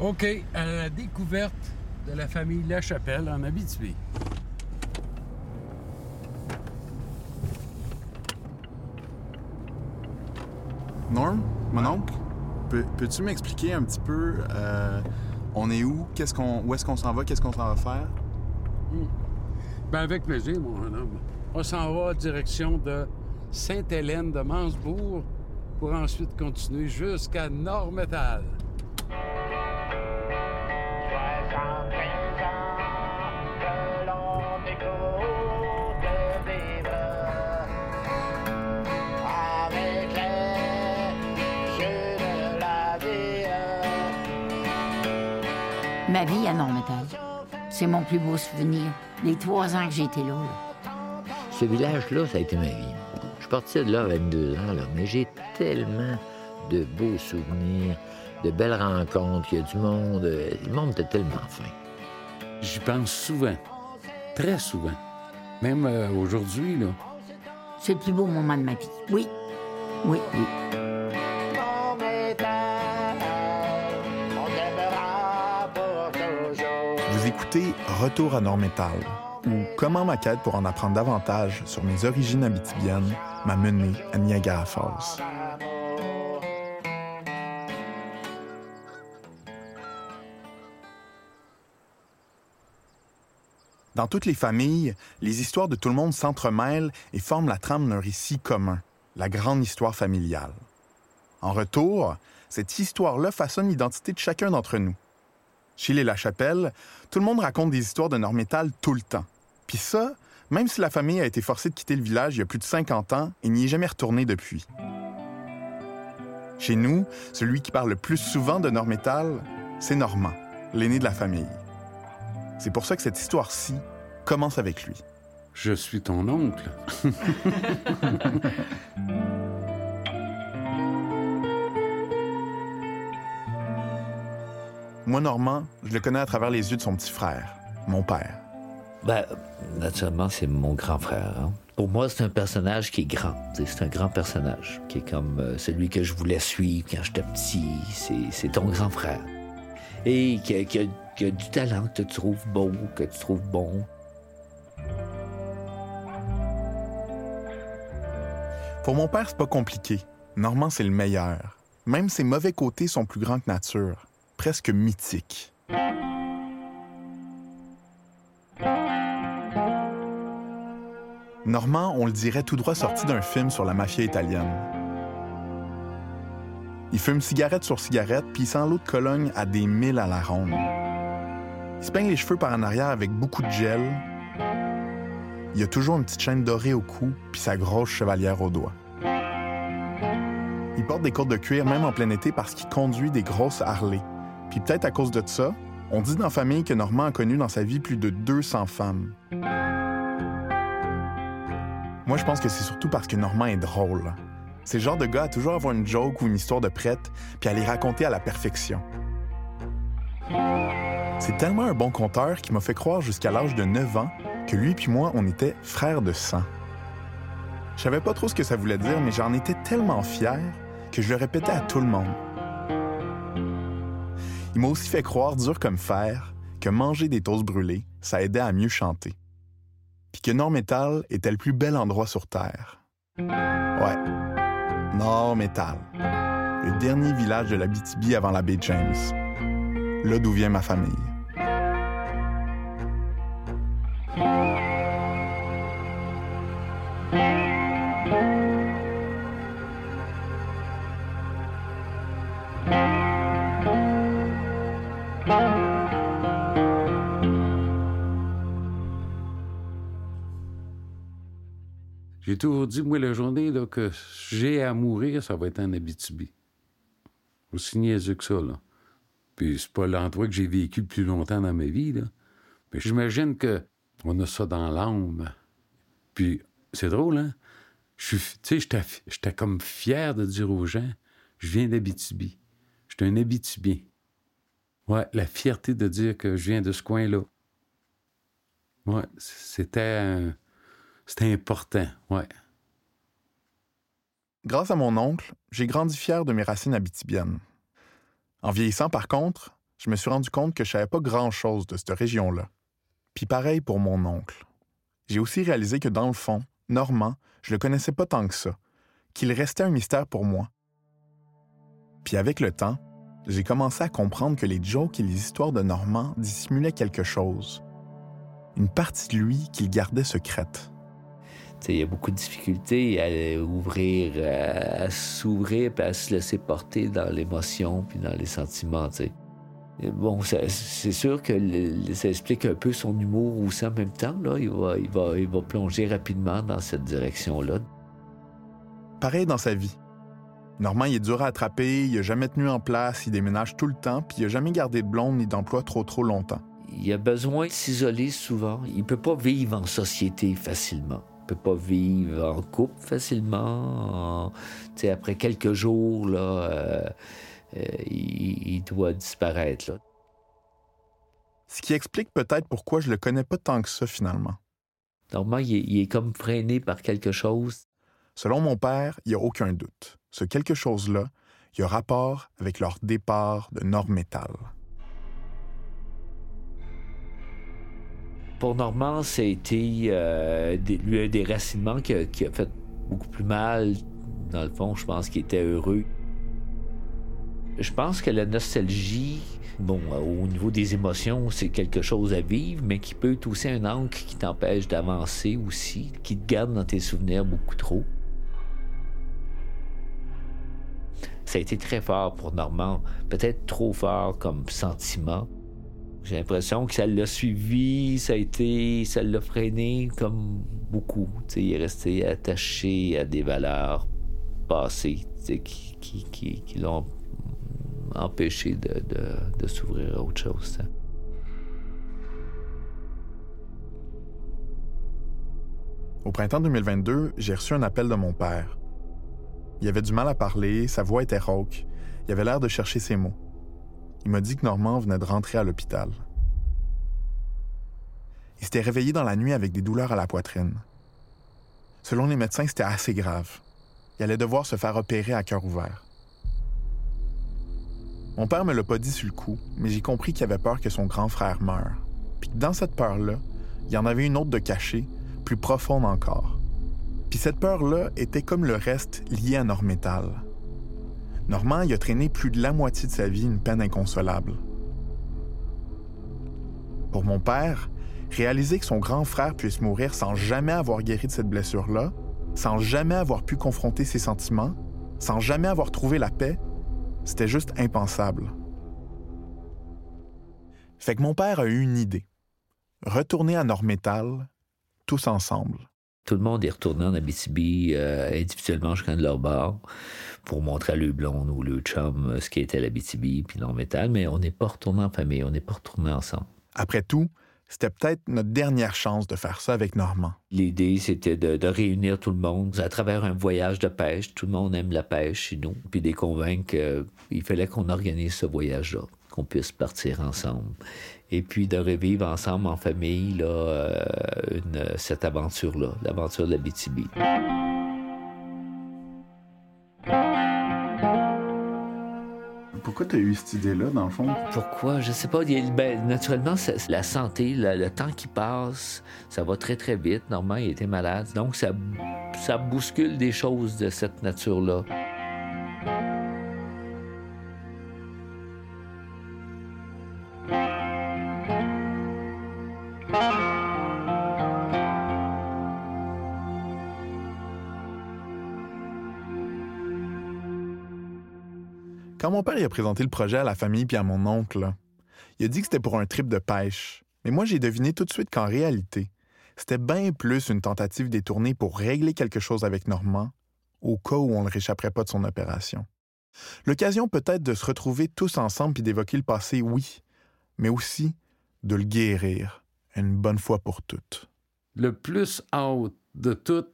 OK, à la découverte de la famille Lachapelle en Abitibi. Norm, mon oncle, peux- peux-tu m'expliquer un petit peu, euh, on est où, qu'est-ce qu'on, où est-ce qu'on s'en va, qu'est-ce qu'on s'en va faire? Ben avec plaisir, mon homme. On s'en va en direction de Sainte-Hélène de Mansbourg pour ensuite continuer jusqu'à Nord-Métal. C'est mon plus beau souvenir. Les trois ans que j'ai été là. là. Ce village-là, ça a été ma vie. Je suis parti de là à 22 ans, là, mais j'ai tellement de beaux souvenirs, de belles rencontres, il y a du monde. euh, Le monde était tellement fin. J'y pense souvent. Très souvent. Même euh, aujourd'hui, là. C'est le plus beau moment de ma vie. Oui. Oui, oui. Retour à Nord-Métal, ou comment ma quête pour en apprendre davantage sur mes origines abitibiennes m'a mené à Niagara Falls. Dans toutes les familles, les histoires de tout le monde s'entremêlent et forment la trame d'un récit commun, la grande histoire familiale. En retour, cette histoire-là façonne l'identité de chacun d'entre nous. Chez les Lachapelle, tout le monde raconte des histoires de Nord-Métal tout le temps. Puis ça, même si la famille a été forcée de quitter le village il y a plus de 50 ans et n'y est jamais retournée depuis. Chez nous, celui qui parle le plus souvent de Nord-Métal, c'est Normand, l'aîné de la famille. C'est pour ça que cette histoire-ci commence avec lui. Je suis ton oncle. Moi, Normand, je le connais à travers les yeux de son petit frère, mon père. Ben, naturellement, c'est mon grand frère. hein. Pour moi, c'est un personnage qui est grand. C'est un grand personnage, qui est comme euh, celui que je voulais suivre quand j'étais petit. C'est- ton grand frère. Et qui a, qui a- qui a du talent, que tu trouves beau, que tu trouves bon. Pour mon père, c'est pas compliqué. Normand, c'est le meilleur. Même ses mauvais côtés sont plus grands que nature, presque mythiques. Normand, on le dirait tout droit sorti d'un film sur la mafia italienne. Il fume cigarette sur cigarette, puis il sent l'eau de Cologne à des milles à la ronde. Il se peigne les cheveux par en arrière avec beaucoup de gel. Il a toujours une petite chaîne dorée au cou, puis sa grosse chevalière au doigt. Il porte des côtes de cuir même en plein été parce qu'il conduit des grosses Harley. Puis peut-être à cause de ça, on dit dans la famille que Normand a connu dans sa vie plus de 200 femmes. Moi, je pense que c'est surtout parce que Normand est drôle. C'est le genre de gars à toujours avoir une joke ou une histoire de prête, puis à les raconter à la perfection. C'est tellement un bon conteur qui m'a fait croire jusqu'à l'âge de 9 ans que lui puis moi, on était frères de sang. Je savais pas trop ce que ça voulait dire, mais j'en étais tellement fier que je le répétais à tout le monde. Il m'a aussi fait croire, dur comme fer, que manger des toasts brûlés, ça aidait à mieux chanter. Puis que Nord-Métal était le plus bel endroit sur Terre. Ouais, Nord-Métal. Le dernier village de la BTB avant la baie James. Là d'où vient ma famille. J'ai toujours dit, moi, la journée que j'ai à mourir, ça va être en Abitibi. Aussi niaiseux que ça, là. Puis c'est pas l'endroit que j'ai vécu le plus longtemps dans ma vie, là. Mais j'imagine que on a ça dans l'âme. Puis c'est drôle, hein? Tu sais, j'étais, j'étais comme fier de dire aux gens, je viens d'Abitibi. Je suis un Abitibien. Ouais, la fierté de dire que je viens de ce coin-là. Ouais, c'était, c'était important, ouais. Grâce à mon oncle, j'ai grandi fier de mes racines abitibiennes. En vieillissant, par contre, je me suis rendu compte que je savais pas grand-chose de cette région-là. Puis pareil pour mon oncle. J'ai aussi réalisé que dans le fond, Normand, je le connaissais pas tant que ça, qu'il restait un mystère pour moi. Puis avec le temps, j'ai commencé à comprendre que les jokes et les histoires de Normand dissimulaient quelque chose. Une partie de lui qu'il gardait secrète. Il y a beaucoup de difficultés à ouvrir, à, à s'ouvrir, puis à se laisser porter dans l'émotion, puis dans les sentiments, Bon, c'est sûr que le- ça explique un peu son humour aussi en même temps. Là. Il, va, il, va, il va plonger rapidement dans cette direction-là. Pareil dans sa vie. Normand, il est dur à attraper, il a jamais tenu en place, il déménage tout le temps, puis il a jamais gardé de blonde ni d'emploi trop trop longtemps. Il a besoin de s'isoler souvent. Il peut pas vivre en société facilement. Peut pas vivre en couple facilement. En- tu sais, après quelques jours, là, euh, euh, il, il doit disparaître. Là. Ce qui explique peut-être pourquoi je le connais pas tant que ça finalement. Normalement, il est, il est comme freiné par quelque chose. Selon mon père, il n'y a aucun doute. Ce quelque chose-là, il y a rapport avec leur départ de Nord-Métal. Pour Normand, ça a été euh, des, lui, un déracinement qui a, fait beaucoup plus mal. Dans le fond, je pense qu'il était heureux. Je pense que la nostalgie, bon, euh, au niveau des émotions, c'est quelque chose à vivre, mais qui peut être aussi un ancre qui t'empêche d'avancer aussi, qui te garde dans tes souvenirs beaucoup trop. Ça a été très fort pour Normand, peut-être trop fort comme sentiment. J'ai l'impression que ça l'a suivi, ça a été, ça l'a freiné comme beaucoup. Tu sais, il est resté attaché à des valeurs passées qui, qui, qui, qui l'ont empêché de, de, de s'ouvrir à autre chose. Au printemps 2022, j'ai reçu un appel de mon père. Il avait du mal à parler, sa voix était rauque, il avait l'air de chercher ses mots. Il m'a dit que Normand venait de rentrer à l'hôpital. Il s'était réveillé dans la nuit avec des douleurs à la poitrine. Selon les médecins, c'était assez grave. Il allait devoir se faire opérer à cœur ouvert. Mon père me l'a pas dit sur le coup, mais j'ai compris qu'il avait peur que son grand frère meure. Puis dans cette peur-là, il y en avait une autre de cachée, plus profonde encore. Puis cette peur-là était comme le reste liée à Normétal. Normand y a traîné plus de la moitié de sa vie une peine inconsolable. Pour mon père, réaliser que son grand frère puisse mourir sans jamais avoir guéri de cette blessure-là, sans jamais avoir pu confronter ses sentiments, sans jamais avoir trouvé la paix, c'était juste impensable. Fait que mon père a eu une idée. Retourner à Normétal, tous ensemble. Tout le monde est retourné en Abitibi euh, individuellement chacun de leur bar pour montrer à le blonde ou le chum euh, ce qu'était l'Abitibi puis leur métal, mais on n'est pas retourné en famille, on n'est pas retourné ensemble. Après tout, c'était peut-être notre dernière chance de faire ça avec Normand. L'idée, c'était de, de réunir tout le monde à travers un voyage de pêche. Tout le monde aime la pêche chez nous. Puis de les convaincre qu'il fallait qu'on organise ce voyage-là, qu'on puisse partir ensemble. Et puis de revivre ensemble en famille là, euh, une- cette aventure-là, l'aventure de la BTB. Pourquoi tu as eu cette idée-là, dans le fond? Pourquoi? Je sais pas. Ben, naturellement, la santé, la- le temps qui passe, ça va très, très vite. Normalement, il était malade. Donc, ça, ça bouscule des choses de cette nature-là. Quand mon père y a présenté le projet à la famille puis à mon oncle, il a dit que c'était pour un trip de pêche. Mais moi, j'ai deviné tout de suite qu'en réalité, c'était bien plus une tentative détournée pour régler quelque chose avec Normand, au cas où on ne réchapperait pas de son opération. L'occasion peut-être de se retrouver tous ensemble puis d'évoquer le passé, oui, mais aussi de le guérir une bonne fois pour toutes. Le plus haut de tout,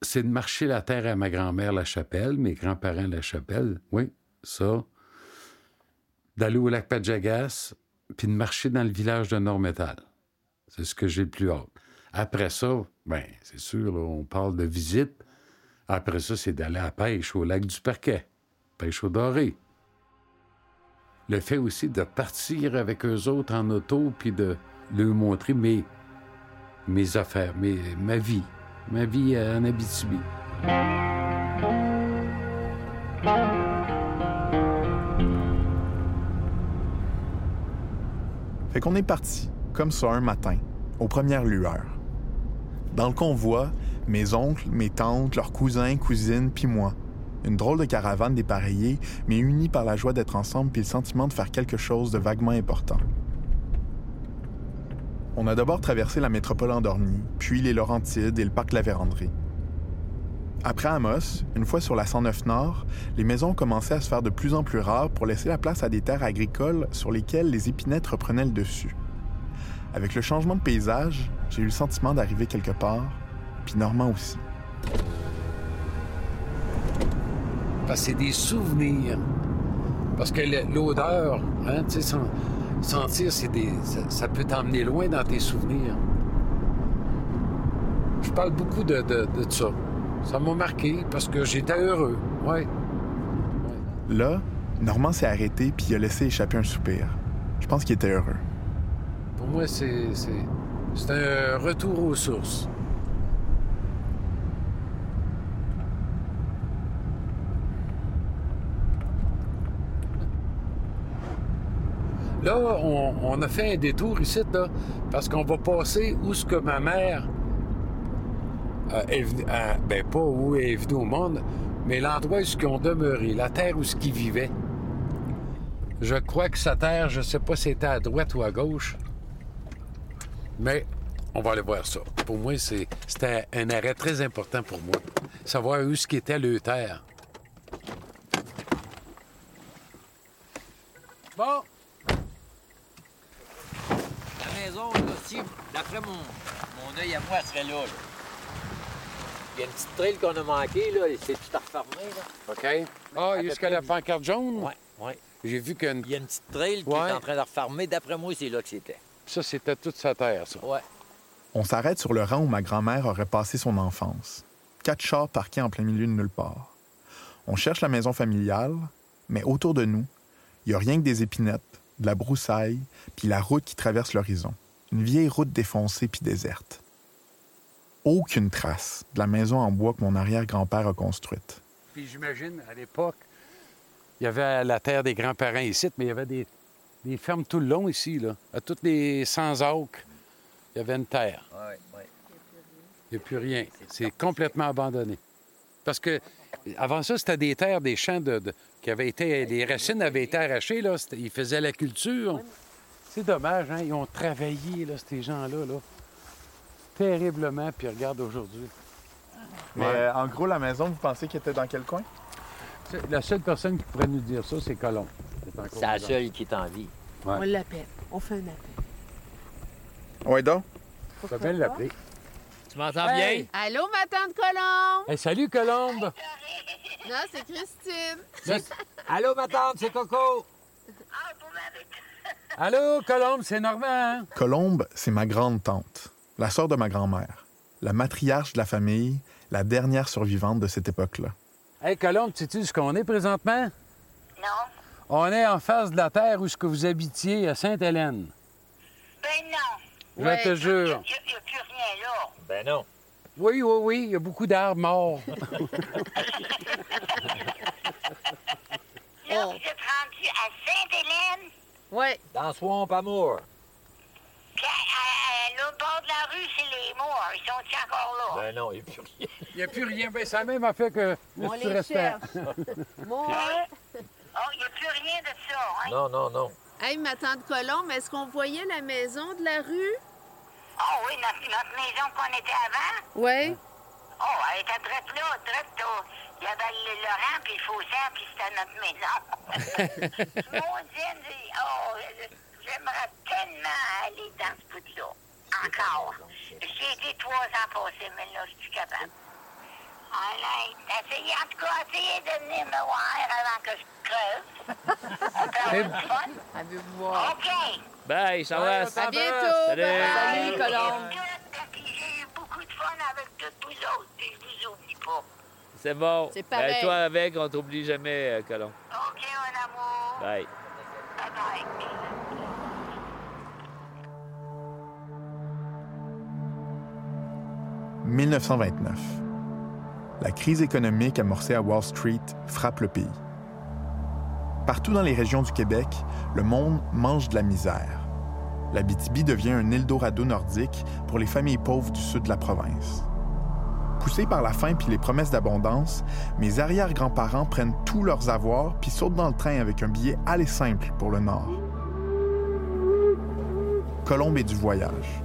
c'est de marcher la terre à ma grand-mère La Chapelle, mes grands-parents La Chapelle, oui, ça. D'aller au lac Pajagas, puis de marcher dans le village de Nord-Métal. C'est ce que j'ai le plus hâte. Après ça, ben, c'est sûr, on parle de visite. Après ça, c'est d'aller à pêche au lac du Parquet, pêche au doré. le fait aussi de partir avec eux autres en auto, puis de leur montrer mes, mes affaires, mes, ma vie, ma vie en Abitibi. Fait qu'on est parti, comme ça, un matin, aux premières lueurs. Dans le convoi, mes oncles, mes tantes, leurs cousins, cousines, puis moi. Une drôle de caravane dépareillée, mais unie par la joie d'être ensemble puis le sentiment de faire quelque chose de vaguement important. On a d'abord traversé la métropole endormie, puis les Laurentides et le parc La Vérandrie. Après Amos, une fois sur la 109 Nord, les maisons commençaient à se faire de plus en plus rares pour laisser la place à des terres agricoles sur lesquelles les épinettes reprenaient le dessus. Avec le changement de paysage, j'ai eu le sentiment d'arriver quelque part, puis Normand aussi. Parce que c'est des souvenirs. Parce que l'odeur, hein, tu sais, sen- sentir, des, ça, peut t'emmener loin dans tes souvenirs. Je parle beaucoup de ça. Ça m'a marqué parce que j'étais heureux. Ouais. Là, Normand s'est arrêté puis il a laissé échapper un soupir. Je pense qu'il était heureux. Pour moi, c'est, c'est, c'est un retour aux sources. Là, on, on a fait un détour ici, là, parce qu'on va passer où ce que ma mère euh, ben pas où est venue au monde, mais l'endroit où ils ont demeuré, la terre où ce qu'ils vivaient. Je crois que sa terre, je sais pas si c'était à droite ou à gauche, mais on va aller voir ça. Pour moi, c'était un arrêt très important pour moi. Savoir où ce qu'était le terre. Bon, La maison, là, d'après mon, mon œil à moi, serait là, là. Il y a une petite trail qu'on a manquée, là, et c'est tout à refermer, là. OK. Ah, jusqu'à la pancarte jaune? Ouais, ouais. J'ai vu que Il y a une petite trail qui Ouais. est en train de refermer. D'après moi, c'est là que c'était. ça, c'était toute sa terre, ça. Ouais. On s'arrête sur le rang où ma grand-mère aurait passé son enfance. Quatre chars parqués en plein milieu de nulle part. On cherche la maison familiale, mais autour de nous, il n'y a rien que des épinettes, de la broussaille, puis la route qui traverse l'horizon. Une vieille route défoncée puis déserte. Aucune trace de la maison en bois que mon arrière-grand-père a construite. Puis j'imagine, à l'époque, il y avait la terre des grands-parents ici, mais il y avait des, des fermes tout le long ici, là. À toutes les 100 acres, il y avait une terre. Ouais, ouais. Il n'y a plus rien. C'est complètement abandonné. Parce que avant ça, c'était des terres, des champs de, de- qui avaient été. Les racines avaient été arrachées, là. Ils faisaient la culture. C'est dommage, hein? Ils ont travaillé, là, ces gens-là, là. Terriblement, puis regarde aujourd'hui. Mais Ouais. euh, en gros, la maison, vous pensez qu'elle était dans quel coin? La seule personne qui pourrait nous dire ça, c'est Colomb. C'est la seule qui est en vie. Ouais. On l'appelle. On fait un appel. Ouais, donc? Ça peut l'appeler. Tu m'entends Hey! Allô, ma tante Colombe? Hey, salut, Colombe! Non, c'est Christine. bien? Allô, ma tante, c'est Coco. Allô, Colombe, c'est Normand? Colombe, c'est ma grande-tante, la sœur de ma grand-mère, la matriarche de la famille, la dernière survivante de cette époque-là. Hey, Colombe, sais-tu ce qu'on est présentement? Non. On est en face de la terre où ce que vous habitiez, à Sainte-Hélène. Ben non. Je Ouais. te jure. Il n'y a, y a plus rien là. Ben non. Oui, oui, oui, il y a beaucoup d'arbres morts. Là, Oh. vous êtes rendu à Sainte-Hélène, Oui. Dans Swamp Amour. À, l'autre bord de la rue, c'est les morts. Ils sont encore là? Ben non, il n'y a plus rien. Il n'y a plus rien. Ben, la même affaire que On les restais. cherche. Moi. Hein? Oh, il n'y a plus rien de ça, hein? Non, non, non. Hey, ma tante Colombe, est-ce qu'on voyait la maison de la rue? Oh oui, notre, notre maison qu'on était avant, Oui. oh, elle était drette là, drette là. Il y avait le, rang, puis le fossé, puis c'était notre maison. Maudine, j'ai- oh, j'aimerais tellement aller dans ce bout-là. Encore. J'ai été trois ans passés, mais là, je suis capable. Allez, essayez, en tout cas, essayez de venir me voir avant que je creve. On peut avoir du fun. Avez-vous voir? OK. Bye, ça va. À bientôt. Salut. Bye, Colombe. J'ai eu beaucoup de fun avec toutes vous autres, puis je vous oublie pas. C'est bon. C'est pareil. Ben, toi avec, on t'oublie jamais, euh, Colomb. OK, mon amour. Bye. Bye 1929. La crise économique amorcée à Wall Street frappe le pays. Partout dans les régions du Québec, le monde mange de la misère. La BTB devient un Eldorado nordique pour les familles pauvres du sud de la province. Poussés par la faim puis les promesses d'abondance, mes arrière-grands-parents prennent tous leurs avoirs puis sautent dans le train avec un billet aller simple pour le nord. Colombe et du voyage.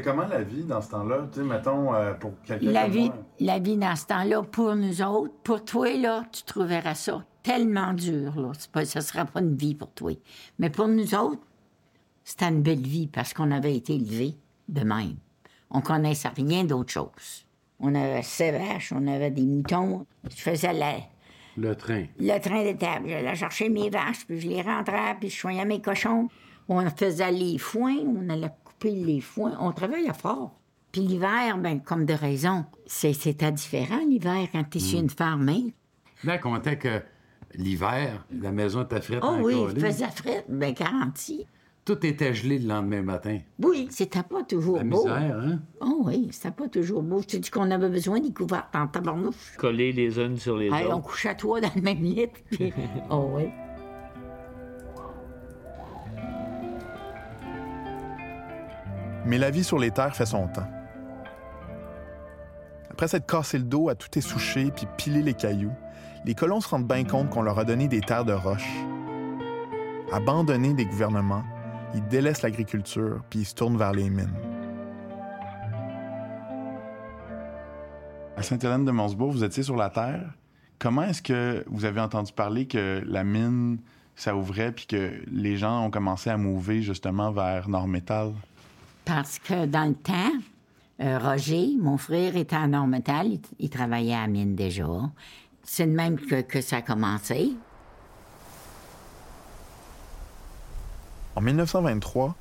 C'était comment la vie dans ce temps-là? Tu sais, mettons, euh, pour quelqu'un La comme vie, moi. la vie dans ce temps-là, pour nous autres, pour toi, là, tu trouveras ça tellement dur, là. C'est Pas, ça sera pas une vie pour toi. Mais pour nous autres, c'était une belle vie parce qu'on avait été élevés de même. On connaissait rien d'autre chose. On avait ses vaches, on avait des moutons. Je faisais la- Le train. le train de table. J'allais chercher mes vaches, puis je les rentrais, puis je soignais mes cochons. On faisait les foins, on allait couper les foins. On travaillait fort. Puis l'hiver, ben, comme de raison, c'est- c'était différent l'hiver quand tu es sur une ferme. hein? Là, on comptait que l'hiver, la maison était frette Oh oui, il faisait frais, ben garanti. Tout était gelé le lendemain matin. Oui, c'était pas toujours La beau. misère, hein? Oh oui, c'était pas toujours beau. Je te dis qu'on avait besoin des couvertes en tabarnouche. Collés les unes sur les Hey, on autres. couchait à toi dans le même lit. puis- oh oui. Mais la vie sur les terres fait son temps. Après s'être cassé le dos à tout essoucher puis piler les cailloux, les colons se rendent bien compte qu'on leur a donné des terres de roche. Abandonnés des gouvernements, ils délaissent l'agriculture puis ils se tournent vers les mines. À Sainte-Hélène de Monsbourg, vous étiez sur la terre. Comment est-ce que vous avez entendu parler que la mine, ça ouvrait puis que les gens ont commencé à mouver justement vers Nord-Métal? Parce que dans le temps, euh, Roger, mon frère, était à Nord-Métal. Il, il travaillait à la mine déjà. C'est de même que, que ça a commencé. En 1923,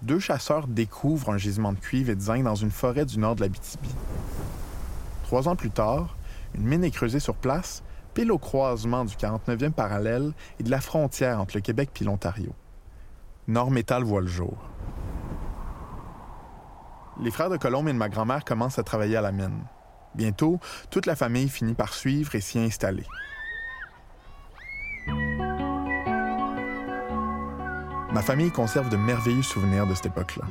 deux chasseurs découvrent un gisement de cuivre et de zinc dans une forêt du nord de l'Abitibi. Trois ans plus tard, une mine est creusée sur place, pile au croisement du 49e parallèle et de la frontière entre le Québec et l'Ontario. Nord Métal voit le jour. Les frères de Colombe et de ma grand-mère commencent à travailler à la mine. Bientôt, toute la famille finit par suivre et s'y installer. Ma famille conserve de merveilleux souvenirs de cette époque-là.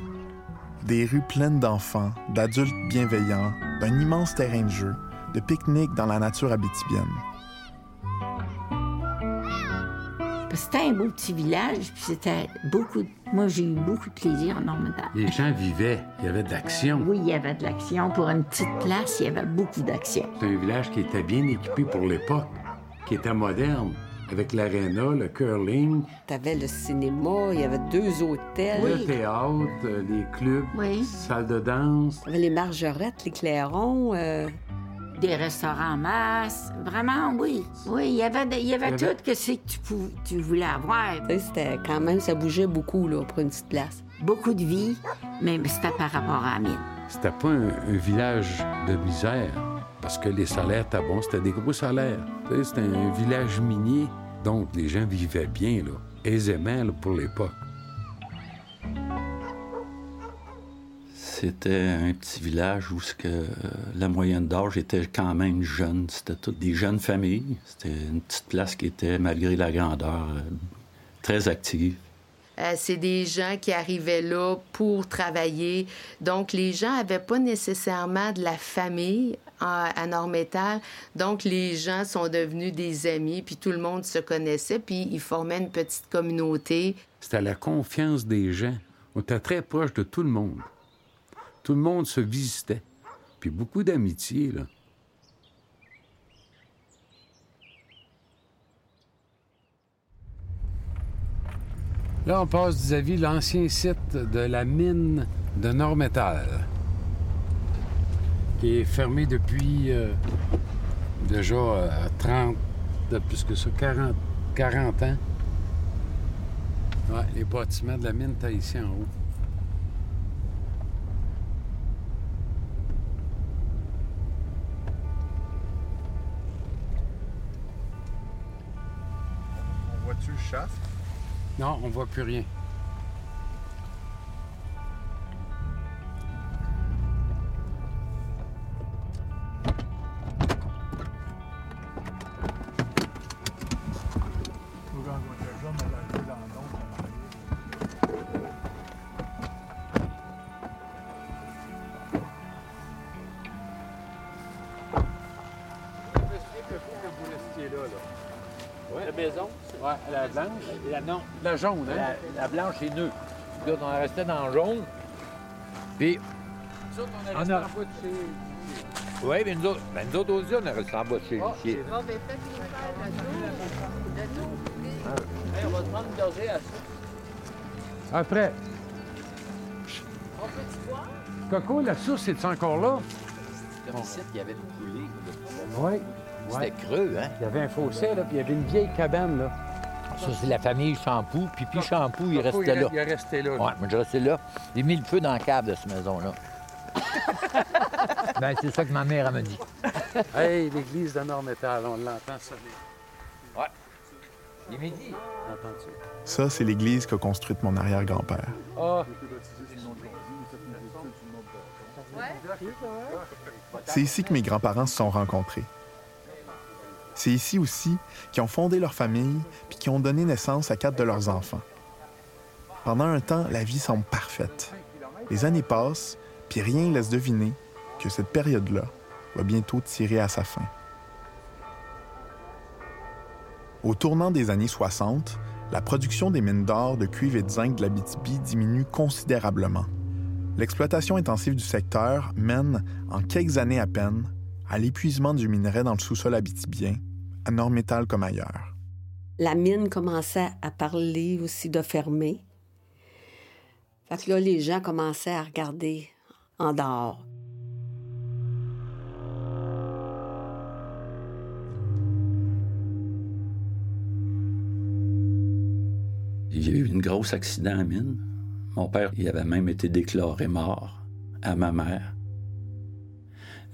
Des rues pleines d'enfants, d'adultes bienveillants, d'un immense terrain de jeu, de pique-niques dans la nature abitibienne. C'était un beau petit village, puis c'était beaucoup. de- Moi, j'ai eu beaucoup de plaisir en Nord-Métal. Les gens vivaient. Il y avait de l'action. Oui, il y avait de l'action. Pour une petite place, il y avait beaucoup d'action. C'est un village qui était bien équipé pour l'époque, qui était moderne, avec l'aréna, le curling, T'avais le cinéma, il y avait deux hôtels. le théâtre, euh, les clubs, Oui. salle de danse. T'avais les margerettes, les clairons. euh, Des restaurants en masse. Vraiment, oui. Oui, il y avait, de- il y avait Il y avait- tout que c'est que tu, pou- tu voulais avoir. c'était quand même, ça bougeait beaucoup là, pour une petite place. Beaucoup de vie, mais c'était par rapport à la mine. C'était pas un, un village de misère, parce que les salaires étaient bons, c'était des gros salaires. C'était un village minier, donc les gens vivaient bien, là, aisément là, pour l'époque. C'était un petit village où que, euh, la moyenne d'âge était quand même jeune. C'était toutes des jeunes familles. C'était une petite place qui était, malgré la grandeur, euh, très active. Euh, c'est des gens qui arrivaient là pour travailler. Donc, les gens n'avaient pas nécessairement de la famille à, à Nord-Métal. Donc, les gens sont devenus des amis, puis tout le monde se connaissait, puis ils formaient une petite communauté. C'était la confiance des gens. On était très proche de tout le monde. Tout le monde se visitait. Puis beaucoup d'amitié, là. Là, on passe vis-à-vis l'ancien site de la mine de Nord-Métal, qui est fermé depuis euh, déjà euh, 30, de plus que ça, 40, 40 ans. Ouais, les bâtiments de la mine étaient ici en haut. Non, on voit plus rien. La, non, La jaune, hein? la, la blanche est nœud. Puis là, on restait dans le jaune. Puis, Nous autres, on est On resté a- en bas de chez... oui, mais nous autres, ben, nous autres aussi, on est resté en bas de chez chez- c'est Bon, ben, faites-les faire le tour. Hey, on va se prendre une gorgée à ça. Après, On peut-tu voir? Coco, la source, c'est encore là? Comme ici, il y avait une coulée. Oui. C'était creux, hein? Il y avait un fossé, là, puis il y avait une vieille cabane, là. Ça, c'est la famille Champoux. Puis, puis Champoux, il restait il, là. Il est resté là. Ouais, moi, je restais là. J'ai mis le feu dans la cave de cette maison-là. ben, c'est ça que ma mère elle m'a dit. Hey, l'église de Nord-Métal, on l'entend sonner. Il est midi. Entends-tu? Ça, c'est l'église qu'a construite mon arrière-grand-père. Ah, C'est ici que mes grands-parents se sont rencontrés. C'est ici aussi qu'ils ont fondé leur famille puis qui ont donné naissance à quatre de leurs enfants. Pendant un temps, la vie semble parfaite. Les années passent, puis rien laisse deviner que cette période-là va bientôt tirer à sa fin. Au tournant des années 60, la production des mines d'or, de cuivre et de zinc de l'Abitibi diminue considérablement. L'exploitation intensive du secteur mène, en quelques années à peine, à l'épuisement du minerai dans le sous-sol abitibien, à comme ailleurs. La mine commençait à parler aussi de fermer. Fait que là, les gens commençaient à regarder en dehors. Il y a eu une grosse accident à mine. Mon père, il avait même été déclaré mort à ma mère.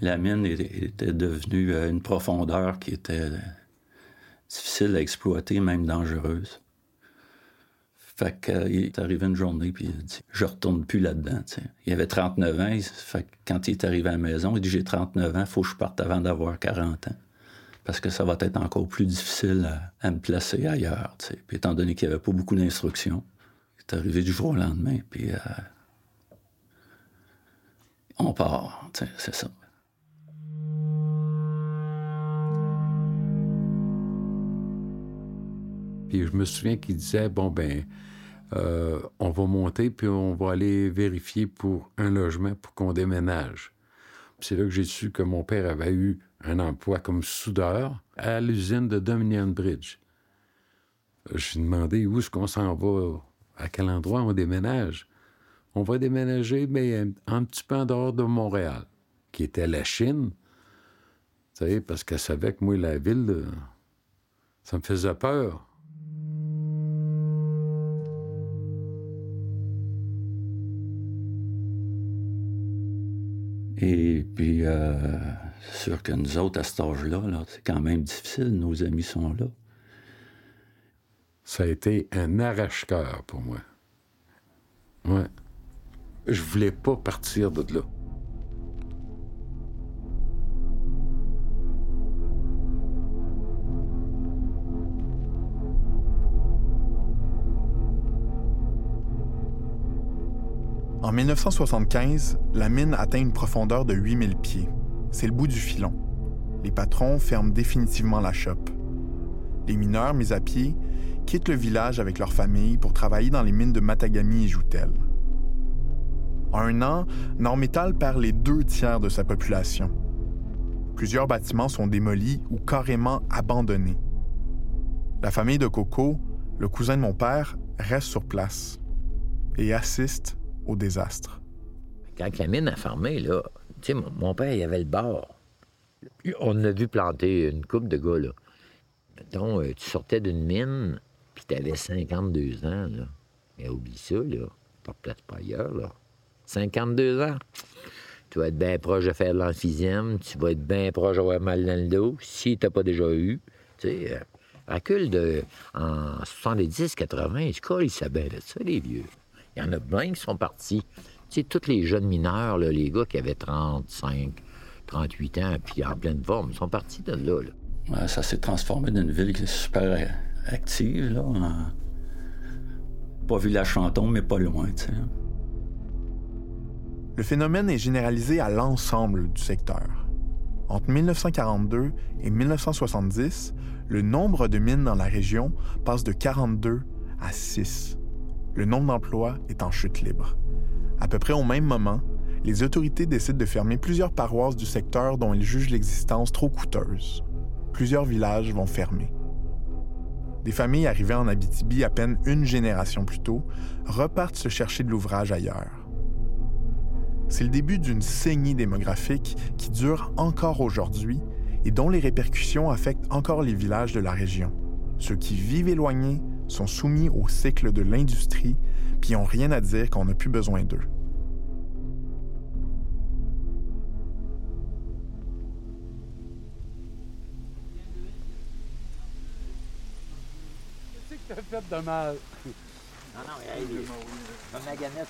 La mine était devenue euh, une profondeur qui était difficile à exploiter, même dangereuse. Fait qu'il est arrivé une journée, puis il a dit Je retourne plus là-dedans. Il avait 39 ans. il- Fait que quand il est arrivé à la maison, il dit J'ai 39 ans, il faut que je parte avant d'avoir 40 ans parce que ça va être encore plus difficile à, me placer ailleurs. Puis étant donné qu'il n'y avait pas beaucoup d'instructions, c'est arrivé du jour au lendemain, puis euh, on part, c'est ça. Puis je me souviens qu'il disait, bon, ben, euh, on va monter, puis on va aller vérifier pour un logement pour qu'on déménage. C'est là que j'ai su que mon père avait eu un emploi comme soudeur à l'usine de Dominion Bridge. J'ai demandé où est-ce qu'on s'en va, à quel endroit on déménage. On va déménager, mais un, un petit peu en dehors de Montréal, qui était la Chine. Tu sais, parce qu'elle savait que moi, la ville, euh, ça me faisait peur. Et puis, euh, c'est sûr que nous autres, à cet âge-là, là, c'est quand même difficile, nos amis sont là. Ça a été un arrache-cœur pour moi. Ouais. Je voulais pas partir de là. En 1975, la mine atteint une profondeur de 8000 pieds. C'est le bout du filon. Les patrons ferment définitivement la chope. Les mineurs, mis à pied, quittent le village avec leur famille pour travailler dans les mines de Matagami et Joutel. En un an, Nord-Métal perd les deux tiers de sa population. Plusieurs bâtiments sont démolis ou carrément abandonnés. La famille de Coco, le cousin de mon père, reste sur place et assiste Quand la mine a fermé, là, mon, père, il avait le bar. On a vu planter une coupe de gars, là. Mettons, euh, tu sortais d'une mine, puis t'avais 52 ans, là. Mais oublie ça, là. De place pas ailleurs, là. 52 ans. Tu vas être bien proche de faire de l'emphysème, tu vas être bien proche d'avoir mal dans le dos, si t'as pas déjà eu. Tu sais, euh, Recul de, en 70-80, je crois, ils savaient de ça, les vieux. Il y en a plein qui sont partis. Tu sais, tous les jeunes mineurs, là, les gars qui avaient 35, 38 ans, puis en pleine forme, ils sont partis de là. là. Ouais, ça s'est transformé d'une ville qui est super active, là. en- Pas village fantôme, mais pas loin, tu sais. Le phénomène est généralisé à l'ensemble du secteur. Entre 1942 et 1970, le nombre de mines dans la région passe de 42 à 6. Le nombre d'emplois est en chute libre. À peu près au même moment, les autorités décident de fermer plusieurs paroisses du secteur dont ils jugent l'existence trop coûteuse. Plusieurs villages vont fermer. Des familles arrivées en Abitibi à peine une génération plus tôt repartent se chercher de l'ouvrage ailleurs. C'est le début d'une saignée démographique qui dure encore aujourd'hui et dont les répercussions affectent encore les villages de la région. Ceux qui vivent éloignés sont soumis au cycle de l'industrie puis n'ont rien à dire qu'on n'a plus besoin d'eux. Qu'est-ce que t'as fait de mal? Non, non, hey,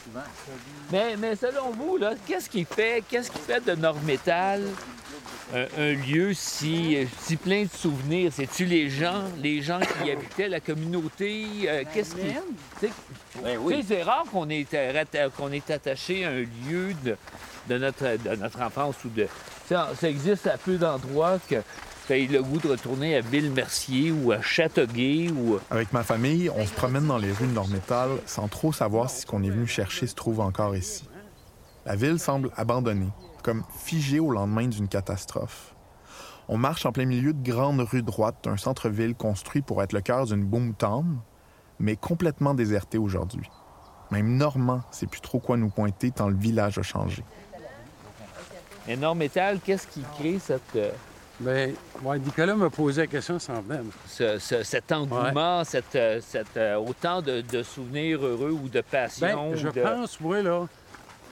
souvent. Mais, mais selon vous, là, qu'est-ce qui fait, qu'est-ce qui fait de Nord-Métal un, un lieu si, euh, si plein de souvenirs? C'est-tu les gens, les gens qui habitaient, la communauté? euh, qu'est-ce qui. tu sais, Ben c'est rare qu'on est, euh, ratta- qu'on est attaché à un lieu de, de, notre, de notre enfance ou de. Ça, ça existe à peu d'endroits que tu as le goût de retourner à Ville-Mercier ou à Châteauguay ou. Avec ma famille, on se promène dans les rues de Nord-Métal sans trop savoir si ce qu'on est venu chercher se trouve encore ici. La ville semble abandonnée, comme figée au lendemain d'une catastrophe. On marche en plein milieu de grandes rues droites d'un centre-ville construit pour être le cœur d'une boomtown, mais complètement déserté aujourd'hui. Même Normand sait plus trop quoi nous pointer tant le village a changé. Mais Nord-Métal, qu'est-ce qui crée cette. euh, Ben, ouais, Nicolas m'a posé la question sans ce- ce- cet engouement, cette, euh, cette, euh, autant de, de souvenirs heureux ou de passion. Ben, je de... pense, moi, là,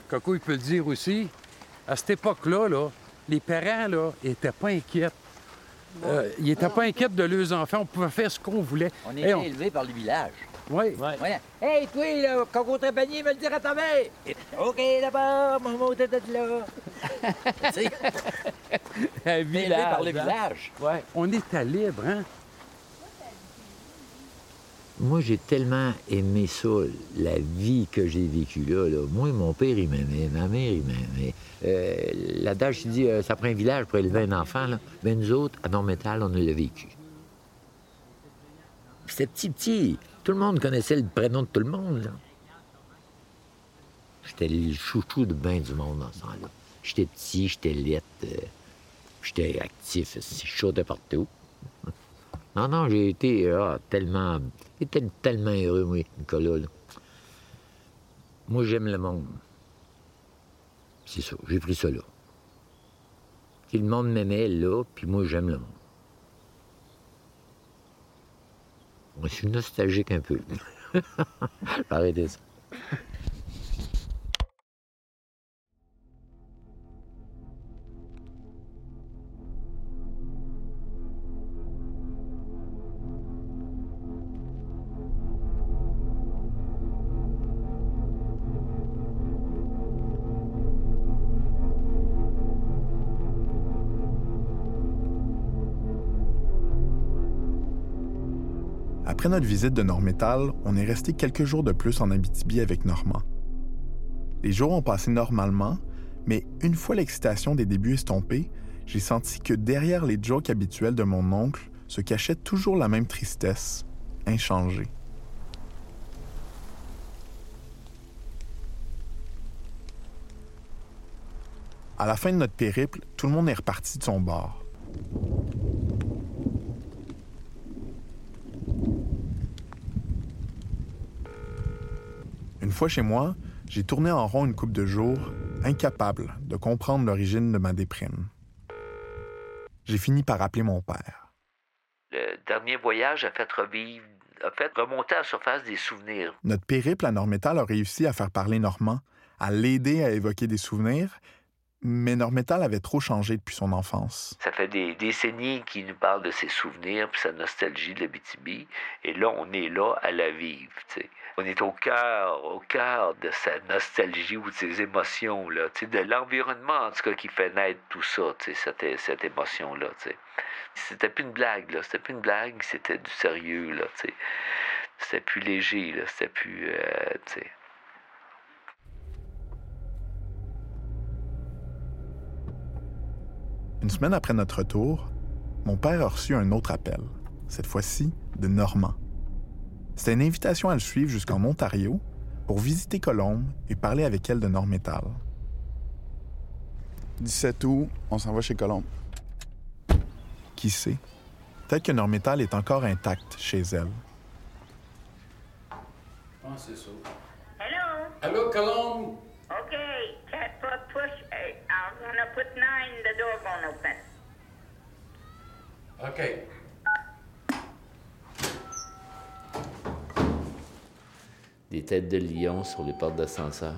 Coco, il peut le dire aussi, à cette époque-là, là, les parents, là, étaient pas inquiets. Euh, ils étaient pas inquiets de leurs enfants. On pouvait faire ce qu'on voulait. On Hey, était on- élevés par le village. Oui. Ouais. Hey, toi, là, Coco Trépanier, me le dire à ta mère. OK, d'abord, mon mot de là. tu sais, village. par le hein? village. Ouais. On était libre, hein? Moi, j'ai tellement aimé ça, la vie que j'ai vécue là. Moi, mon père, il m'aimait, ma mère, il m'aimait. Euh, L'adage, il dit, euh, ça prend un village pour élever un enfant. Là. Ben, nous autres, à Nord-Métal, on l'a vécu. C'était petit, petit. Tout le monde connaissait le prénom de tout le monde. J'étais le chouchou de bien du monde dans ce temps-là. J'étais petit, j'étais lettre, euh, j'étais actif, je sautais partout. Non, non, j'ai été ah, tellement, tellement heureux, moi, Nicolas. Moi, j'aime le monde. C'est ça, j'ai pris ça là. Puis le monde m'aimait là, puis moi, j'aime le monde. Je suis nostalgique un peu. Arrêtez ça. Notre visite de Nord-Métal, on est resté quelques jours de plus en Abitibi avec Normand. Les jours ont passé normalement, mais une fois l'excitation des débuts estompée, j'ai senti que derrière les jokes habituels de mon oncle se cachait toujours la même tristesse, inchangée. À la fin de notre périple, tout le monde est reparti de son bord. Fois chez moi, j'ai tourné en rond une coupe de jours, incapable de comprendre l'origine de ma déprime. J'ai fini par appeler mon père. Le dernier voyage a fait revivre, a fait remonter à la surface des souvenirs. Notre périple à Nord-Métal a réussi à faire parler Normand, à l'aider à évoquer des souvenirs, Mais Normétal avait trop changé depuis son enfance. Ça fait des décennies qu'il nous parle de ses souvenirs puis sa nostalgie de l'Abitibi. Et là, on est là à la vivre. On est au cœur, au cœur de sa nostalgie ou de ses émotions, là, de l'environnement, en tout cas, qui fait naître tout ça, cette, cette émotion-là. C'était plus une blague, là. C'était plus une blague, c'était du sérieux, là. C'était plus léger. C'était plus, euh, tu sais. Une semaine après notre retour, mon père a reçu un autre appel, cette fois-ci de Normand. C'était une invitation à le suivre jusqu'en Ontario pour visiter Colombe et parler avec elle de Normétal. 17 août, on s'en va chez Colombe. Qui sait? Peut-être que Normétal est encore intacte chez elle. Ah, c'est ça. Hello? Allô, Colombe? The door won't open. OK. Des têtes de lion sur les portes d'ascenseur.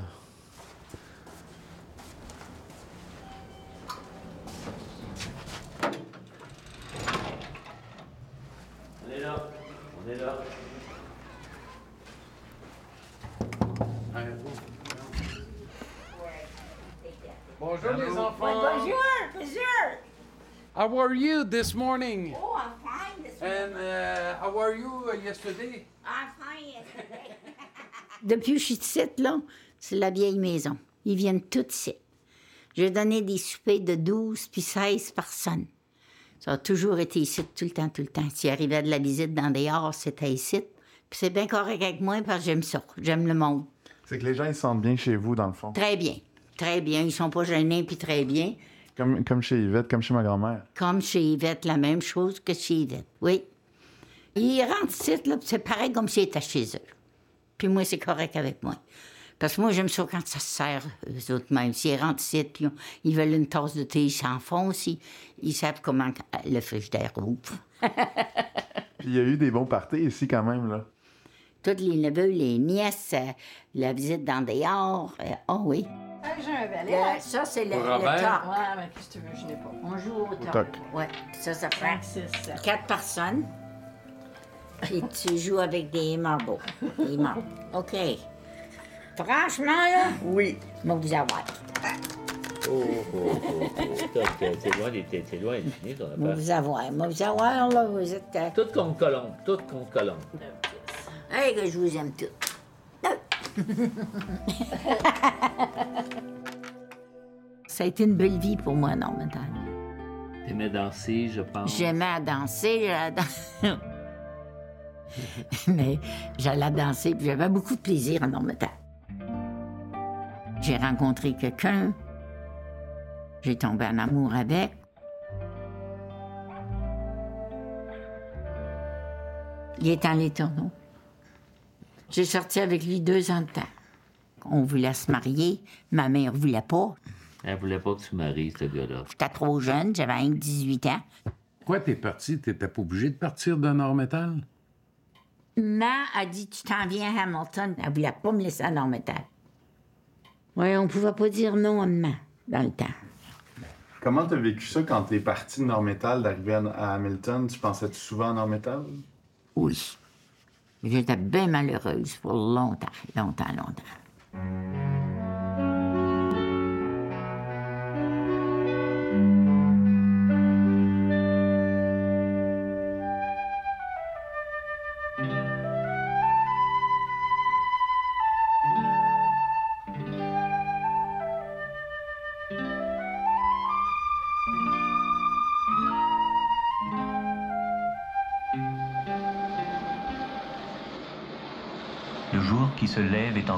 On est là. On est là. Bonjour, les enfants. Bonjour, bonjour. How are you this morning? Oh, I'm fine this And uh, how are you uh, yesterday? I'm fine yesterday. Depuis que je suis ici, là, c'est la vieille maison. Ils viennent tous ici. J'ai donné des soupers de 12 puis 16 personnes. Ça a toujours été ici, tout le temps, tout le temps. S'il arrivait de la visite dans des arts, c'était ici. Puis c'est bien correct avec moi parce que j'aime ça. J'aime le monde. C'est que les gens ils se sentent bien chez vous, dans le fond. Très bien. Très bien. Ils sont pas gênés, puis très bien. Comme, comme chez Yvette, comme chez ma grand-mère. Comme chez Yvette, la même chose que chez Yvette, oui. Ils rentrent ici, c'est pareil comme s'ils étaient chez eux. Puis moi, c'est correct avec moi. Parce que moi, j'aime ça quand ça se sert, eux autres même. S'ils rentrent ici, on- ils veulent une tasse de thé, ils s'enfoncent, ils, ils savent comment le frigidaire ouvre. Puis il y a eu des bons parties ici quand même, là. Tous les neveux, les nièces, euh, la visite dans des arts. euh, Oh oui. J'ai un valet. Le- ça, c'est le, Pour le Robert? top. Ouais, mais qu'est-ce que tu veux, je n'ai pas. On joue au top. toc. Ouais. Ça, ça prend quatre personnes. Puis tu joues avec des marbles. Des marbles. OK. Franchement, là, Oui. moi, vous avoir. Oh, oh, oh, oh. Stop, t'es t'es loin d'être t'es loin fini, ton Moi, affaire. vous avoir. Moi, vous avoir, là, vous êtes... euh, Tout contre Colombe, tout contre Colombe. Hey, que je vous aime tous. Ça a été une belle vie pour moi, non, maintenant. T'aimais danser, je pense. J'aimais à danser, j'allais à dan- Mais j'allais danser, puis j'avais beaucoup de plaisir en Normétal. J'ai rencontré quelqu'un, j'ai tombé en amour avec. Il est en les tourneaux. J'ai sorti avec lui deux ans de temps. On voulait se marier, ma mère voulait pas. Elle voulait pas que tu maries, ce gars-là. J'étais trop jeune, j'avais rien que 18 ans. Pourquoi t'es parti? T'étais pas obligé de partir de Nord-Métal? Ma a dit Tu t'en viens à Hamilton. Elle voulait pas me laisser à Normétal. Oui, on pouvait pas dire non à maman dans le temps. Comment t'as vécu ça quand t'es parti de Normétal, d'arriver à, à Hamilton? Tu pensais-tu souvent à Normétal? Oui. J'étais bien malheureuse pour longtemps, longtemps, longtemps.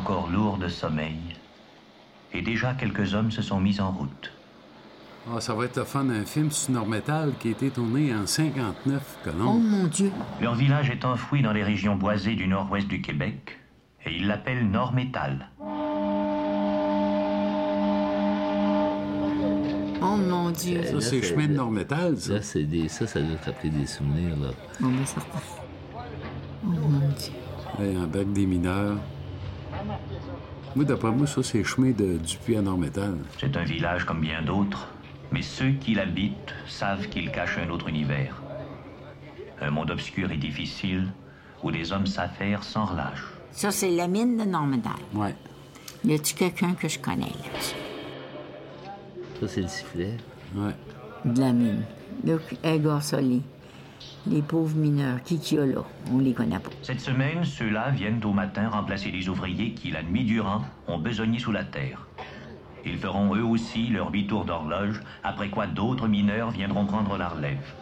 Encore lourd de sommeil. Et déjà quelques hommes se sont mis en route. Ah, ça va être le fun, un film sur Nord-Métal qui a été tourné en 59, Oh Colombe. mon Dieu! Leur village est enfoui dans les régions boisées du nord-ouest du Québec. Et ils l'appellent Nord-Métal. Oh mon Dieu! Ça, c'est chemin de Nord-Métal, ça. C'est des... ça, ça doit te rappeler des souvenirs, là. On est certain. Oh mon Dieu! Ouais, en bac des mineurs. Moi, d'après moi, ça, c'est le chemin de, du puits à Normétal. C'est un village comme bien d'autres, mais ceux qui l'habitent savent qu'il cache un autre univers. Un monde obscur et difficile où les hommes s'affairent sans relâche. Ça, c'est la mine de Normandy. Ouais. Y a-tu quelqu'un que je connais là Ça, c'est le sifflet. Ouais. De la mine. Là, Edgar Soli. Les pauvres mineurs. Qui qu'il y a là? On les connaît pas. Cette semaine, ceux-là viennent au matin remplacer les ouvriers qui, la nuit durant, ont besogné sous la terre. Ils feront eux aussi leur huit tours d'horloge, après quoi d'autres mineurs viendront prendre la relève.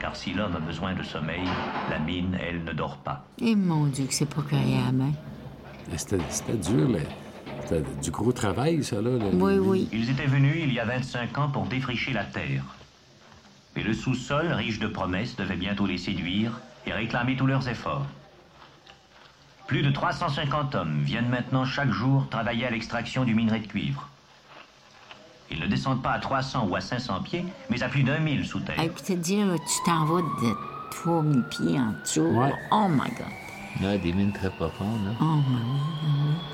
Car si l'homme a besoin de sommeil, la mine, elle, ne dort pas. Et mon Dieu, que c'est pas main. Mais C'était c'était dur, là. C'était du gros travail, ça, là. là. Oui, oui. Ils étaient venus il y a 25 ans pour défricher la terre. Et le sous-sol, riche de promesses, devait bientôt les séduire et réclamer tous leurs efforts. Plus de 350 hommes viennent maintenant chaque jour travailler à l'extraction du minerai de cuivre. Ils ne descendent pas à 300 ou à 500 pieds, mais à plus d'un mille sous terre. Et puis te dire, tu t'en vas de 3000 pieds en dessous. Ouais. Oh my God. Il y a des mines très profondes. Oh my God.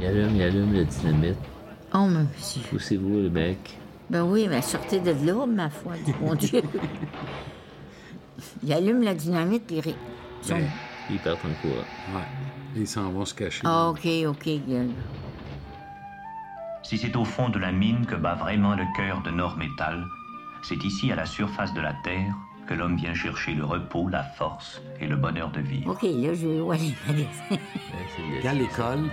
Il allume, il allume le dynamite. Oh, monsieur. Poussez-vous le bec. Ben oui, mais sortez de là, ma foi, du bon Dieu. Il allume la dynamite, puis il... ré- son- Ben, Ils perdent en courant. Ouais. Ils s'en vont se cacher. Ah, OK, OK. euh, Si c'est au fond de la mine que bat vraiment le cœur de Nord-Métal, c'est ici, à la surface de la Terre, que l'homme vient chercher le repos, la force et le bonheur de vivre. OK, là, je vais voir les magasins. c'est À l'école,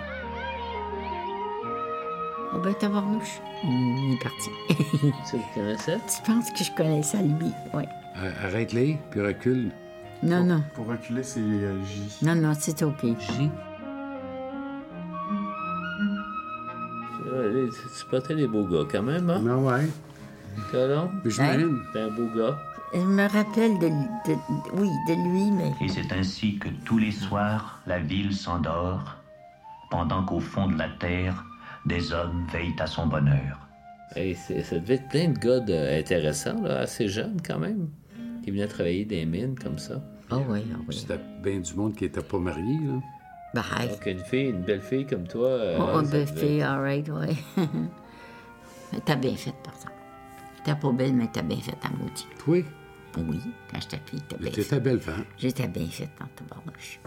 Oh ben, tabarnouche. On est parti. Tu le connaissais? tu penses que je connais ça, lui? Oui. euh, arrête-les, puis recule. Non, non. Pour reculer, c'est euh, J. Non, non, c'est OK. J. Ouais, Tu spotais les beaux gars quand même, hein? Non, ouais. Colomb? Mais j'imagine. T'es un beau gars. Je me rappelle de, de- oui, de lui, mais Et c'est ainsi que tous les soirs, la ville s'endort, pendant qu'au fond de la Terre, des hommes veillent à son bonheur. Hey, c'est- ça devait être plein de gars de- intéressants, là, assez jeunes quand même, qui venaient travailler des mines comme ça. Ah oui, ah oui. C'était bien du monde qui n'était pas marié, là. Ben, hey. Donc une fille, une belle fille comme toi. euh, Oh, ça ben, devait- fille, all right, ouais. mais t'as bien fait, par exemple. T'es pas belle, mais t'as bien fait, ta maudit. Toi? Oui, quand j'étais fille, t'as bien fait. belle femme. J'étais bien faite dans ta barnouche.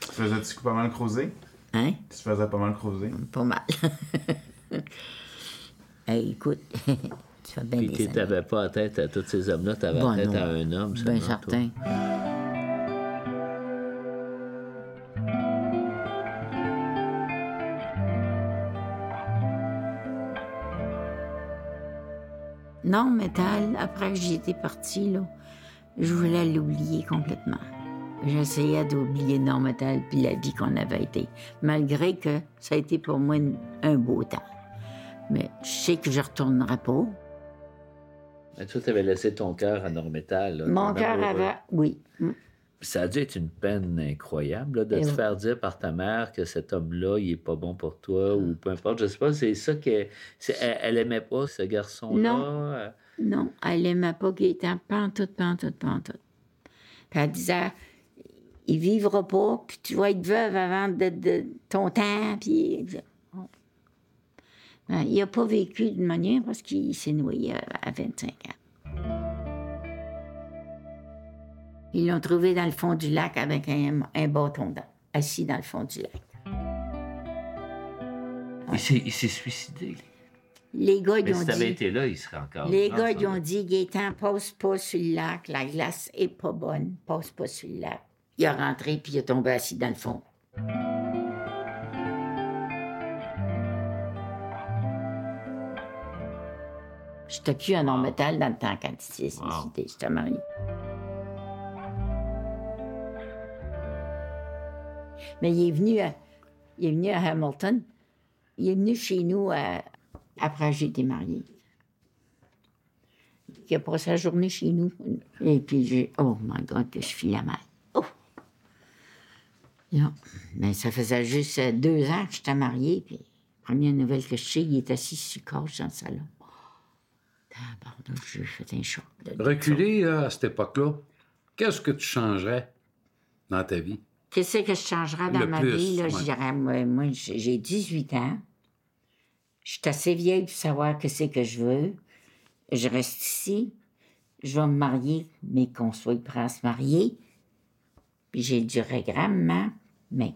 Tu faisais-tu pas mal creuser? Hein? Tu faisais pas mal creuser? Pas mal. hey, écoute, tu fais bien Puis des tu t'avais pas la tête à tous ces hommes-là, t'avais Bon, la tête non. à un homme. Ben seulement, toi. certain. Non, métal, après que j'y étais partie, là, je voulais l'oublier complètement. J'essayais d'oublier non métal puis la vie qu'on avait été, malgré que ça a été pour moi un beau temps. Mais je sais que je retournerai pas. Mais toi, t'avais laissé ton cœur à Normétal. Mon cœur avait... Oui. Mm. Ça a dû être une peine incroyable là, de Et te oui. faire dire par ta mère que cet homme-là, il est pas bon pour toi ou peu importe. Je sais pas, c'est ça qu'elle elle, elle aimait pas, ce garçon-là? Non. Non, elle aimait pas Gaétan, pantoute, pantoute, pantoute. Puis elle disait, il vivra pas, puis tu vas être veuve avant de, de ton temps, puis... Bon. Ben, il n'a pas vécu de manière parce qu'il s'est noyé à, à 25 ans. Ils l'ont trouvé dans le fond du lac avec un, un bâton d'eau, assis dans le fond du lac. il s'est il s'est suicidé. Les gars, ils ont si dit... été là, il serait encore. Les gars, ils ont dit, Gaétan, passe pas sur le lac, la glace est pas bonne, passe pas sur le lac. Il est rentré, puis il est tombé assis dans le fond. J'étais plus un homme métal dans le temps quand il s'est suicidé, j'étais mariée. Mais il est venu à, il est venu à Hamilton. Il est venu chez nous à- après que j'ai été mariée. Il a passé la journée chez nous. Et puis j'ai. Oh my God, que je filais mal. Non. Mais ça faisait juste euh, deux ans que j'étais mariée. Puis, première nouvelle que je sais, il est assis sur le couch dans le salon. Pardon, j'ai fait un choc. Reculer là, à cette époque-là, qu'est-ce que tu changerais dans ta vie? Qu'est-ce que je changerais dans Le ma plus, vie? Là, ouais. Je dirais, moi, moi, j'ai j'ai 18 ans. Je suis assez vieille pour savoir qu'est-ce que je veux. Je reste ici. Je vais me marier, mais qu'on soit prêt à se marier. Puis j'ai du regrettement, mais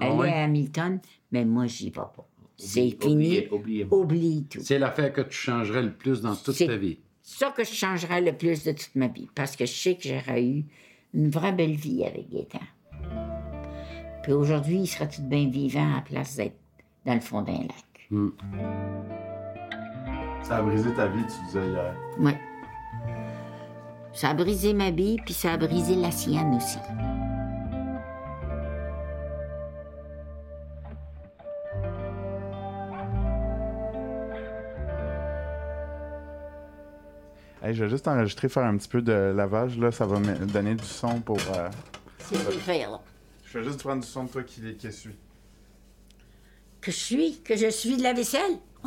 Ah aller ouais? à Hamilton, mais moi, j'y vais pas. C'est Oublie- fini. oubliez-. Oublie tout. C'est l'affaire que tu changerais le plus dans toute ta vie. ça que je changerais le plus de toute ma vie, parce que je sais que j'aurais eu une vraie belle vie avec Gaétan. Puis aujourd'hui, il serait tout bien vivant à la place d'être dans le fond d'un lac? Ça a brisé ta vie, tu disais hier. Ouais. Ça a brisé ma vie, puis ça a brisé la sienne aussi. Hey, je vais juste enregistrer, faire un petit peu de lavage. Là, ça va me donner du son pour. euh, C'est le faire, là. Je vais juste prendre du son de toi qui, qui essuie. Que je suis, que je suis de la vaisselle?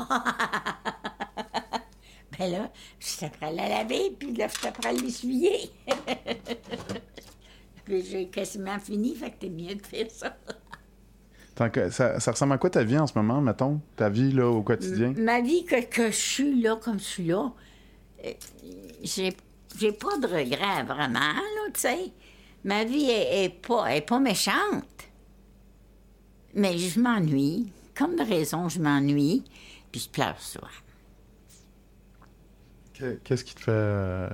ben là, je t'apprends à la laver, puis là, je t'apprends à l'essuyer. puis j'ai quasiment fini, fait que t'es mieux de faire ça. Tant que- ça, ça ressemble à quoi ta vie en ce moment, mettons? Ta vie là, au quotidien? Ma vie que, que je suis là comme je suis là, j'ai, j'ai pas de regrets vraiment, là, tu sais. Ma vie est, est pas, est pas méchante. Mais je m'ennuie. Comme de raison, je m'ennuie. Puis je pleure souvent. Que- Qu'est-ce qui te fait. euh,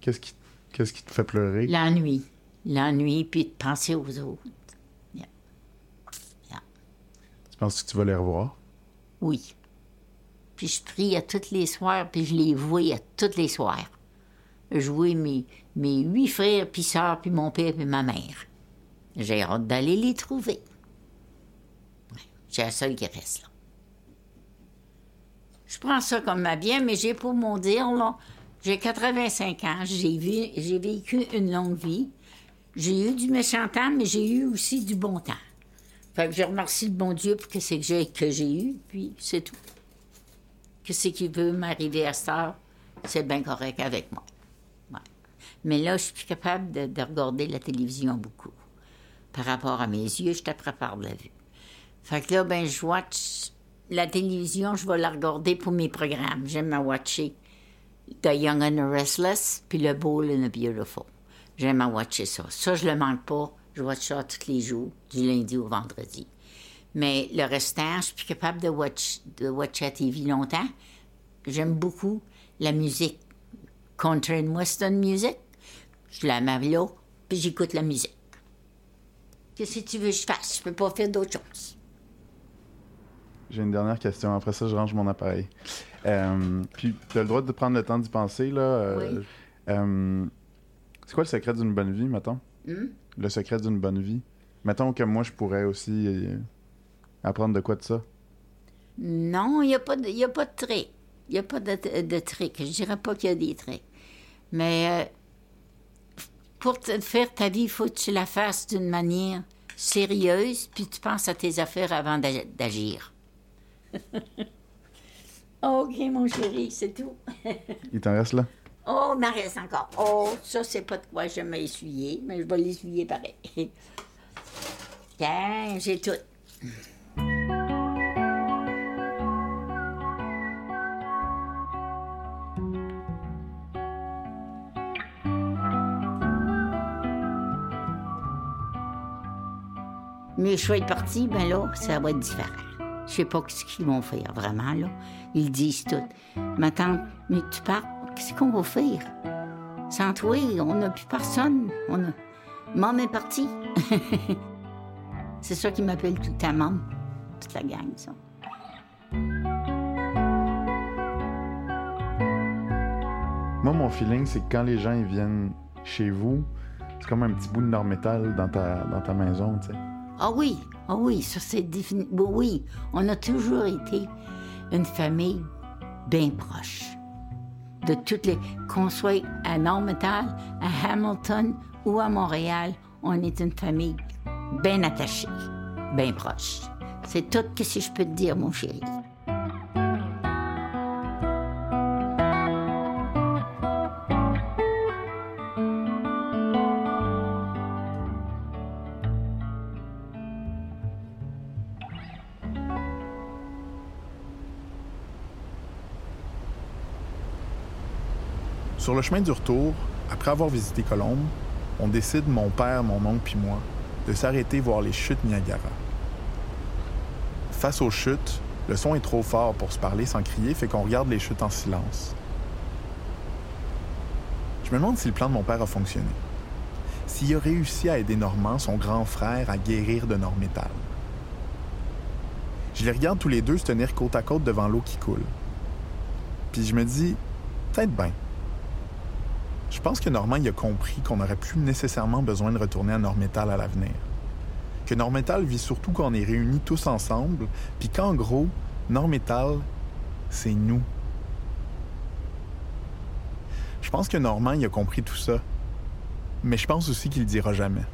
Qu'est-ce qui, qu'est-ce qui te fait pleurer? L'ennui. L'ennui, puis de penser aux autres. Tu penses que tu vas les revoir? Oui. Puis je prie à toutes les soirs, puis je les vois à toutes les soirs. Je mes, mes huit frères, puis sœurs, puis mon père, puis ma mère. J'ai hâte d'aller les trouver. J'ai la seule qui reste, là. Je prends ça comme ma bien, mais j'ai pour mon dire, là, j'ai 85 ans, j'ai vu- j'ai vécu une longue vie. J'ai eu du méchant temps, mais j'ai eu aussi du bon temps. Fait que je remercie le bon Dieu pour que c'est que que j'ai eu, puis c'est tout. Que ce qui veut m'arriver à cette heure, c'est bien correct avec moi. Mais là, je suis capable de, de regarder la télévision beaucoup. Par rapport à mes yeux, je prépare de la vue. Fait que là, ben, je watch la télévision, je vais la regarder pour mes programmes. J'aime à watcher The Young and the Restless, puis Le Bold and the Beautiful. J'aime à watcher ça. Ça, je le manque pas. Je watch ça tous les jours, du lundi au vendredi. Mais le restant, je suis plus capable de watch, de watcher la TV longtemps. J'aime beaucoup la musique. Country and Western music. Je la mets là, puis j'écoute la musique. Qu'est-ce que tu veux que je fasse? Je peux pas faire d'autre chose. J'ai une dernière question. Après ça, je range mon appareil. Euh, puis, tu as le droit de prendre le temps d'y penser. là. euh, Oui. euh, c'est quoi le secret d'une bonne vie, mettons? Hmm? Le secret d'une bonne vie? Mettons que moi, je pourrais aussi apprendre de quoi de ça? Non, il n'y a, pas de- y a pas de trick. Il n'y a pas de, de trick. Je dirais pas qu'il y a des tricks. Mais euh, pour te faire ta vie, il faut que tu la fasses d'une manière sérieuse, puis tu penses à tes affaires avant d'a- d'agir. OK, mon chéri, c'est tout. Il t'en reste là? oh, il m'en reste encore. Oh, ça, c'est pas de quoi je vais essuyer, mais je vais l'essuyer pareil. Tiens, j'ai tout. Je vais être parti, ben là, ça va être différent. Je sais pas ce qu'ils vont faire, vraiment, là. Ils disent tout. Ma tante, mais tu pars, qu'est-ce qu'on va faire? Sans toi, on n'a plus personne. On a... Maman est partie. C'est ça qui m'appelle tout temps maman. Toute la gang, ça. Moi, mon feeling, c'est que quand les gens viennent chez vous, c'est comme un petit bout de nord-métal dans ta, dans ta maison, tu sais. Ah oui, ah oui, ça c'est bon, oui, on a toujours été une famille bien proche. De toutes les. Qu'on soit à Normetal, à Hamilton ou à Montréal, on est une famille bien attachée, bien proche. C'est tout ce que je peux te dire, mon chéri. Sur le chemin du retour, après avoir visité Colombe, on décide, mon père, mon oncle puis moi, de s'arrêter voir les chutes Niagara. Face aux chutes, le son est trop fort pour se parler sans crier, fait qu'on regarde les chutes en silence. Je me demande si le plan de mon père a fonctionné. S'il a réussi à aider Normand, son grand frère, à guérir de Normétal. Je les regarde tous les deux se tenir côte à côte devant l'eau qui coule. Puis je me dis, peut-être bien. Je pense que Normand y a compris qu'on n'aurait plus nécessairement besoin de retourner à Normétal à l'avenir. Que Normétal vit surtout quand on est réunis tous ensemble, puis qu'en gros, Normétal, c'est nous. Je pense que Normand y a compris tout ça, mais je pense aussi qu'il le dira jamais.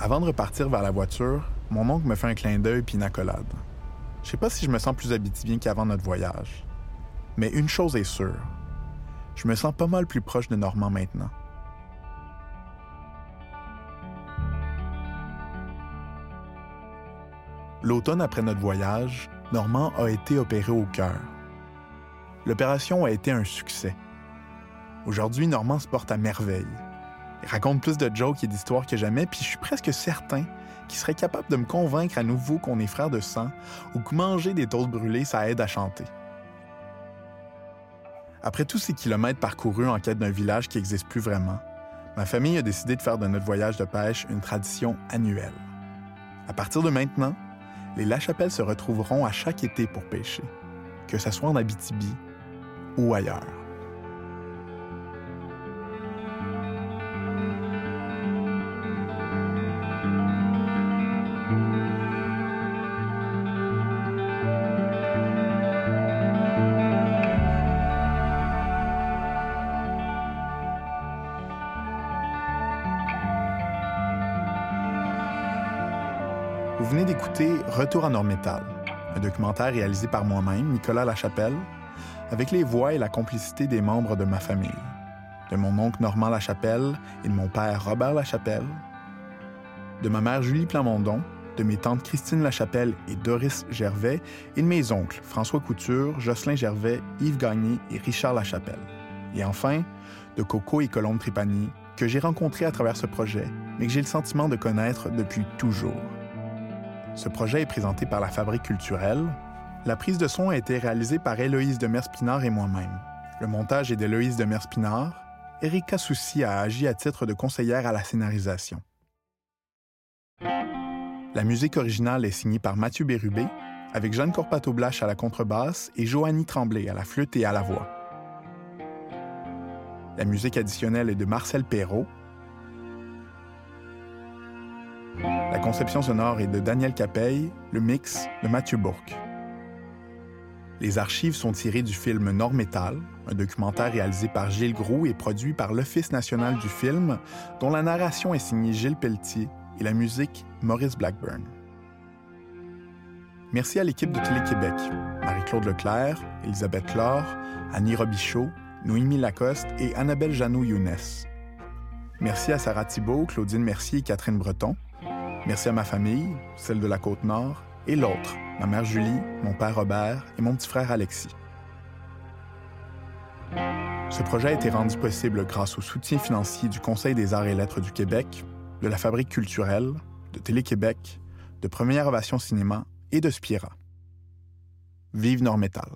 Avant de repartir vers la voiture, mon oncle me fait un clin d'œil puis une accolade. Je sais pas si je me sens plus habitibien qu'avant notre voyage. Mais une chose est sûre, je me sens pas mal plus proche de Normand maintenant. L'automne après notre voyage, Normand a été opéré au cœur. L'opération a été un succès. Aujourd'hui, Normand se porte à merveille. Il raconte plus de jokes et d'histoires que jamais, puis je suis presque certain qu'il serait capable de me convaincre à nouveau qu'on est frères de sang ou que manger des toasts brûlés, ça aide à chanter. Après tous ces kilomètres parcourus en quête d'un village qui n'existe plus vraiment, ma famille a décidé de faire de notre voyage de pêche une tradition annuelle. À partir de maintenant, les Lachapelles se retrouveront à chaque été pour pêcher, que ce soit en Abitibi ou ailleurs. Retour à Normétal, un documentaire réalisé par moi-même, Nicolas Lachapelle, avec les voix et la complicité des membres de ma famille, de mon oncle Normand Lachapelle et de mon père Robert Lachapelle, de ma mère Julie Plamondon, de mes tantes Christine Lachapelle et Doris Gervais, et de mes oncles François Couture, Jocelyn Gervais, Yves Gagné et Richard Lachapelle. Et enfin, de Coco et Colombe Trépanier, que j'ai rencontrés à travers ce projet, mais que j'ai le sentiment de connaître depuis toujours. Ce projet est présenté par la Fabrique culturelle. La prise de son a été réalisée par Héloïse de Merspinard et moi-même. Le montage est d'Héloïse de Merspinard. Erika Soucy a agi à titre de conseillère à la scénarisation. La musique originale est signée par Mathieu Bérubé, avec Jeanne Corpato-Blache à la contrebasse et Joanie Tremblay à la flûte et à la voix. La musique additionnelle est de Marcel Perrault. La conception sonore est de Daniel Capeille, le mix de Mathieu Bourque. Les archives sont tirées du film Nord-Métal, un documentaire réalisé par Gilles Groux et produit par l'Office national du film, dont la narration est signée Gilles Pelletier et la musique Maurice Blackburn. Merci à l'équipe de Télé-Québec, Marie-Claude Leclerc, Elisabeth Laure, Annie Robichaud, Noémie Lacoste et Annabelle Janou-Younes. Merci à Sarah Thibault, Claudine Mercier et Catherine Breton. Merci à ma famille, celle de la Côte-Nord, et l'autre, ma mère Julie, mon père Robert et mon petit frère Alexis. Ce projet a été rendu possible grâce au soutien financier du Conseil des arts et lettres du Québec, de la Fabrique culturelle, de Télé-Québec, de Première Ovation Cinéma et de Spira. Vive Nord-Métal.